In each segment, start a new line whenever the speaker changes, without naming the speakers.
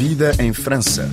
Vida em França.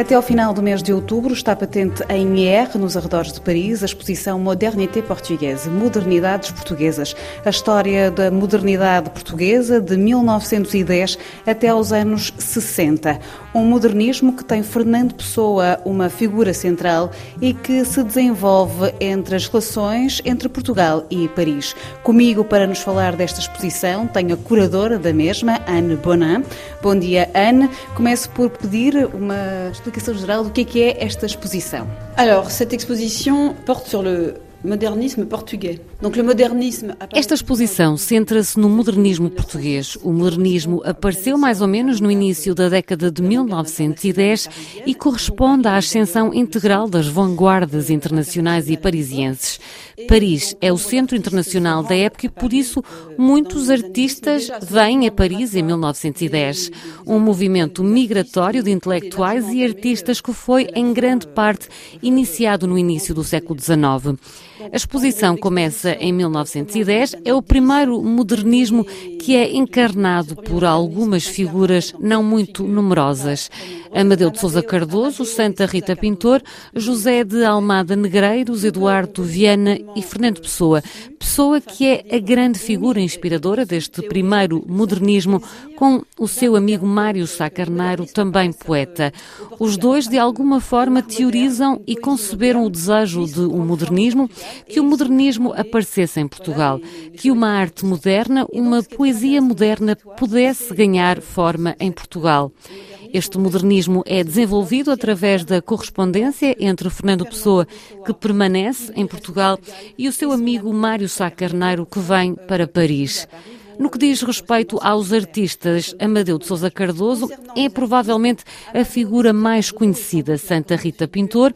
Até ao final do mês de outubro está patente em IR, nos arredores de Paris, a exposição Modernité Portuguesa, Modernidades Portuguesas, a história da modernidade portuguesa de 1910 até aos anos 60. Um modernismo que tem Fernando Pessoa uma figura central e que se desenvolve entre as relações entre Portugal e Paris. Comigo para nos falar desta exposição tenho a curadora da mesma, Anne Bonin. Bom dia, Anne. Começo por pedir uma explicação geral do que é esta exposição.
Alors, cette exposition porte sur le modernisme português.
Esta exposição centra-se no modernismo português. O modernismo apareceu mais ou menos no início da década de 1910 e corresponde à ascensão integral das vanguardas internacionais e parisienses. Paris é o centro internacional da época e, por isso, muitos artistas vêm a Paris em 1910. Um movimento migratório de intelectuais e artistas que foi, em grande parte, iniciado no início do século XIX. A exposição começa em 1910, é o primeiro modernismo que é encarnado por algumas figuras não muito numerosas. Amadeu de Souza Cardoso, Santa Rita Pintor, José de Almada Negreiros, Eduardo Viana e Fernando Pessoa. Pessoa que é a grande figura inspiradora deste primeiro modernismo, com o seu amigo Mário Sá Carneiro, também poeta. Os dois, de alguma forma, teorizam e conceberam o desejo de um modernismo, que o modernismo aparecesse em Portugal, que uma arte moderna, uma poesia moderna pudesse ganhar forma em Portugal. Este modernismo é desenvolvido através da correspondência entre Fernando Pessoa, que permanece em Portugal, e o seu amigo Mário Sá Carneiro, que vem para Paris. No que diz respeito aos artistas, Amadeu de Souza Cardoso é provavelmente a figura mais conhecida, Santa Rita Pintor,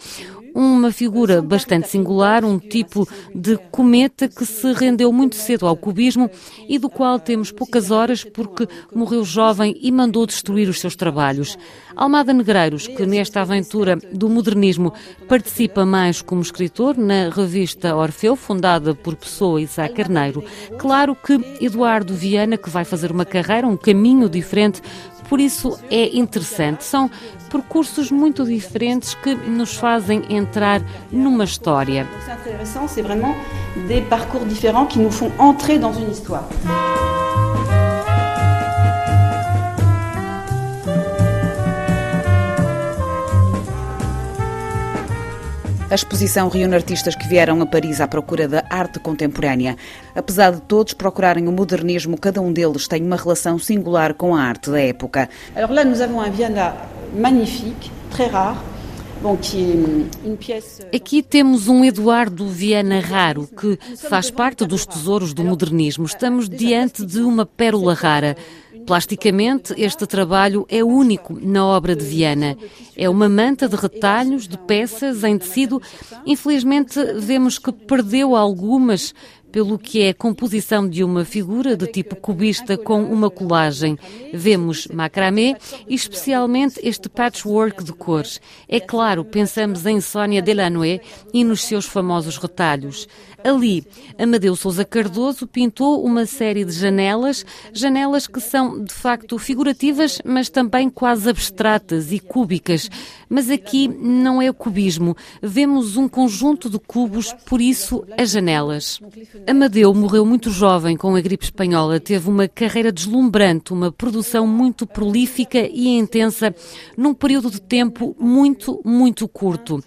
uma figura bastante singular, um tipo de cometa que se rendeu muito cedo ao cubismo e do qual temos poucas horas porque morreu jovem e mandou destruir os seus trabalhos. Almada Negreiros, que nesta aventura do modernismo participa mais como escritor na revista Orfeu, fundada por Pessoa e Sá Carneiro. Claro que Eduardo Viana, que vai fazer uma carreira, um caminho diferente, por isso é interessante. São percursos muito diferentes que nos fazem entrar numa história.
Interessante, c'est vraiment des parcours différents qui nous font entrer dans une histoire.
A exposição reúne artistas que vieram a Paris à procura da arte contemporânea. Apesar de todos procurarem o modernismo, cada um deles tem uma relação singular com a arte da época.
Alors là, nous avons un Viana magnifique, très rare,
Aqui temos um Eduardo Viana raro, que faz parte dos tesouros do modernismo. Estamos diante de uma pérola rara. Plasticamente, este trabalho é único na obra de Viana. É uma manta de retalhos, de peças em tecido. Infelizmente, vemos que perdeu algumas pelo que é composição de uma figura de tipo cubista com uma colagem. Vemos macramé e especialmente este patchwork de cores. É claro, pensamos em Sónia Delanoë e nos seus famosos retalhos. Ali, Amadeu Souza Cardoso pintou uma série de janelas, janelas que são de facto figurativas, mas também quase abstratas e cúbicas. Mas aqui não é o cubismo, vemos um conjunto de cubos, por isso as janelas. Amadeu morreu muito jovem com a gripe espanhola, teve uma carreira deslumbrante, uma produção muito prolífica e intensa num período de tempo muito, muito curto.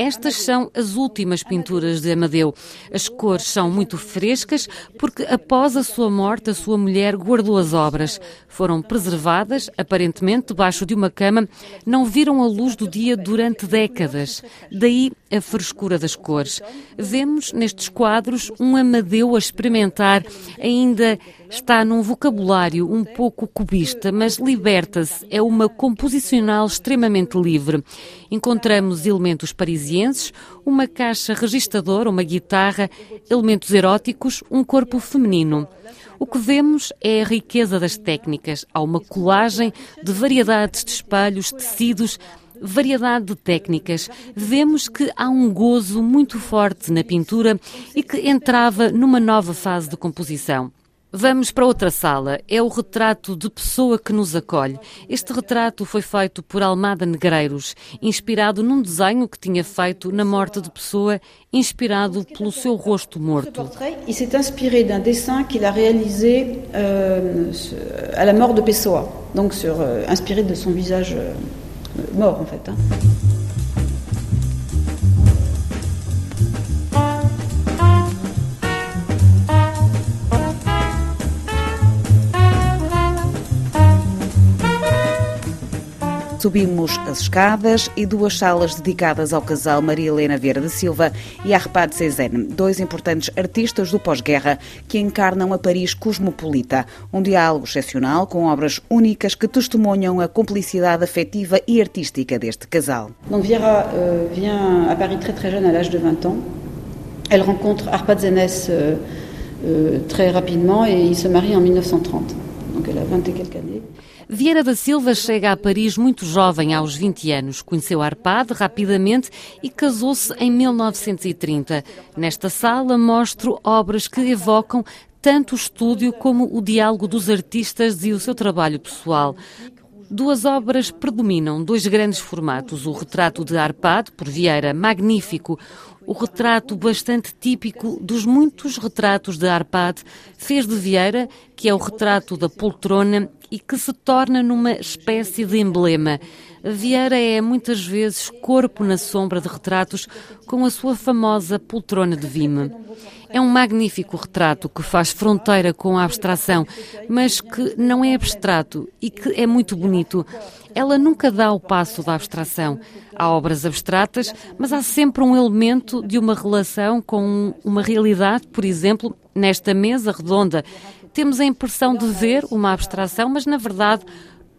Estas são as últimas pinturas de Amadeu. As cores são muito frescas porque após a sua morte a sua mulher guardou as obras. Foram preservadas, aparentemente debaixo de uma cama, não viram a luz do dia durante décadas. Daí a frescura das cores. Vemos nestes quadros um Amadeu a experimentar ainda Está num vocabulário um pouco cubista, mas liberta-se. É uma composicional extremamente livre. Encontramos elementos parisienses, uma caixa registradora, uma guitarra, elementos eróticos, um corpo feminino. O que vemos é a riqueza das técnicas. Há uma colagem de variedades de espelhos, tecidos, variedade de técnicas. Vemos que há um gozo muito forte na pintura e que entrava numa nova fase de composição. Vamos para outra sala. É o retrato de pessoa que nos acolhe. Este retrato foi feito por Almada Negreiros, inspirado num desenho que tinha feito na morte de pessoa, inspirado pelo seu rosto morto.
Il s'est inspiré d'un dessin qu'il a réalisé euh, à la mort de Pessoa, donc sur, euh, de son visage euh, mort fait. Hein.
Subimos as escadas e duas salas dedicadas ao casal Maria Helena Vieira da Silva e Arpad Cezanne, dois importantes artistas do pós-guerra que encarnam a Paris cosmopolita. Um diálogo excepcional com obras únicas que testemunham a cumplicidade afetiva e artística deste casal.
Donc Viera euh, vient Paris très très jeune, à l'âge de 20 ans. Elle rencontre Arpad Zenes euh, euh, très rapidement se marient en 1930. Donc elle a 20 et quelques années.
Vieira da Silva chega a Paris muito jovem, aos 20 anos. Conheceu Arpad rapidamente e casou-se em 1930. Nesta sala mostro obras que evocam tanto o estúdio como o diálogo dos artistas e o seu trabalho pessoal. Duas obras predominam, dois grandes formatos. O retrato de Arpad, por Vieira, magnífico. O retrato bastante típico dos muitos retratos de Arpad fez de Vieira, que é o retrato da poltrona e que se torna numa espécie de emblema. Vieira é muitas vezes corpo na sombra de retratos com a sua famosa poltrona de vime. É um magnífico retrato que faz fronteira com a abstração, mas que não é abstrato e que é muito bonito. Ela nunca dá o passo da abstração. Há obras abstratas, mas há sempre um elemento de uma relação com uma realidade, por exemplo, nesta mesa redonda temos a impressão de ver uma abstração, mas na verdade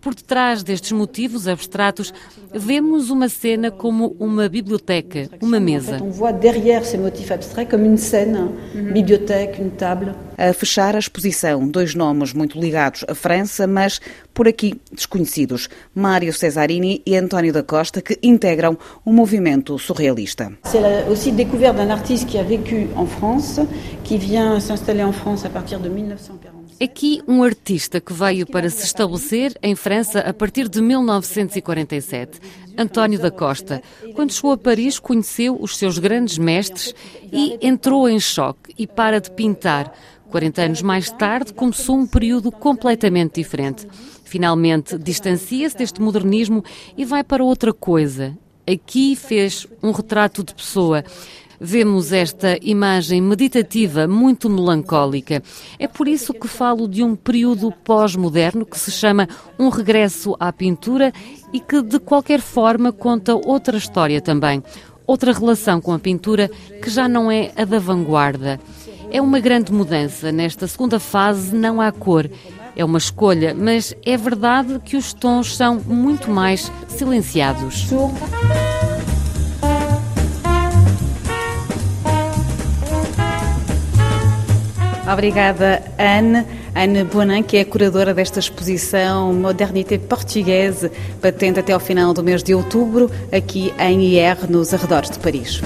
por detrás destes motivos abstratos, vemos uma cena como uma biblioteca, uma mesa.
On voit derrière ces motifs abstraits comme une scène, une bibliothèque, une table.
A fechar a exposição, dois nomes muito ligados à França, mas por aqui desconhecidos, Mário Cesarini e António da Costa, que integram o movimento surrealista.
C'est aussi découverte d'un artiste qui a vécu en France, qui vient s'installer en France à partir de 1940.
Aqui um artista que veio para se estabelecer em França a partir de 1947, António da Costa. Quando chegou a Paris, conheceu os seus grandes mestres e entrou em choque e para de pintar. 40 anos mais tarde, começou um período completamente diferente. Finalmente, distancia-se deste modernismo e vai para outra coisa. Aqui fez um retrato de pessoa vemos esta imagem meditativa muito melancólica. É por isso que falo de um período pós-moderno que se chama um regresso à pintura e que, de qualquer forma, conta outra história também. Outra relação com a pintura que já não é a da vanguarda. É uma grande mudança. Nesta segunda fase não há cor. É uma escolha, mas é verdade que os tons são muito mais silenciados.
Obrigada, Anne. Anne Bonan, que é curadora desta exposição Modernité Portuguesa, patente até ao final do mês de outubro, aqui em IR, nos arredores de Paris.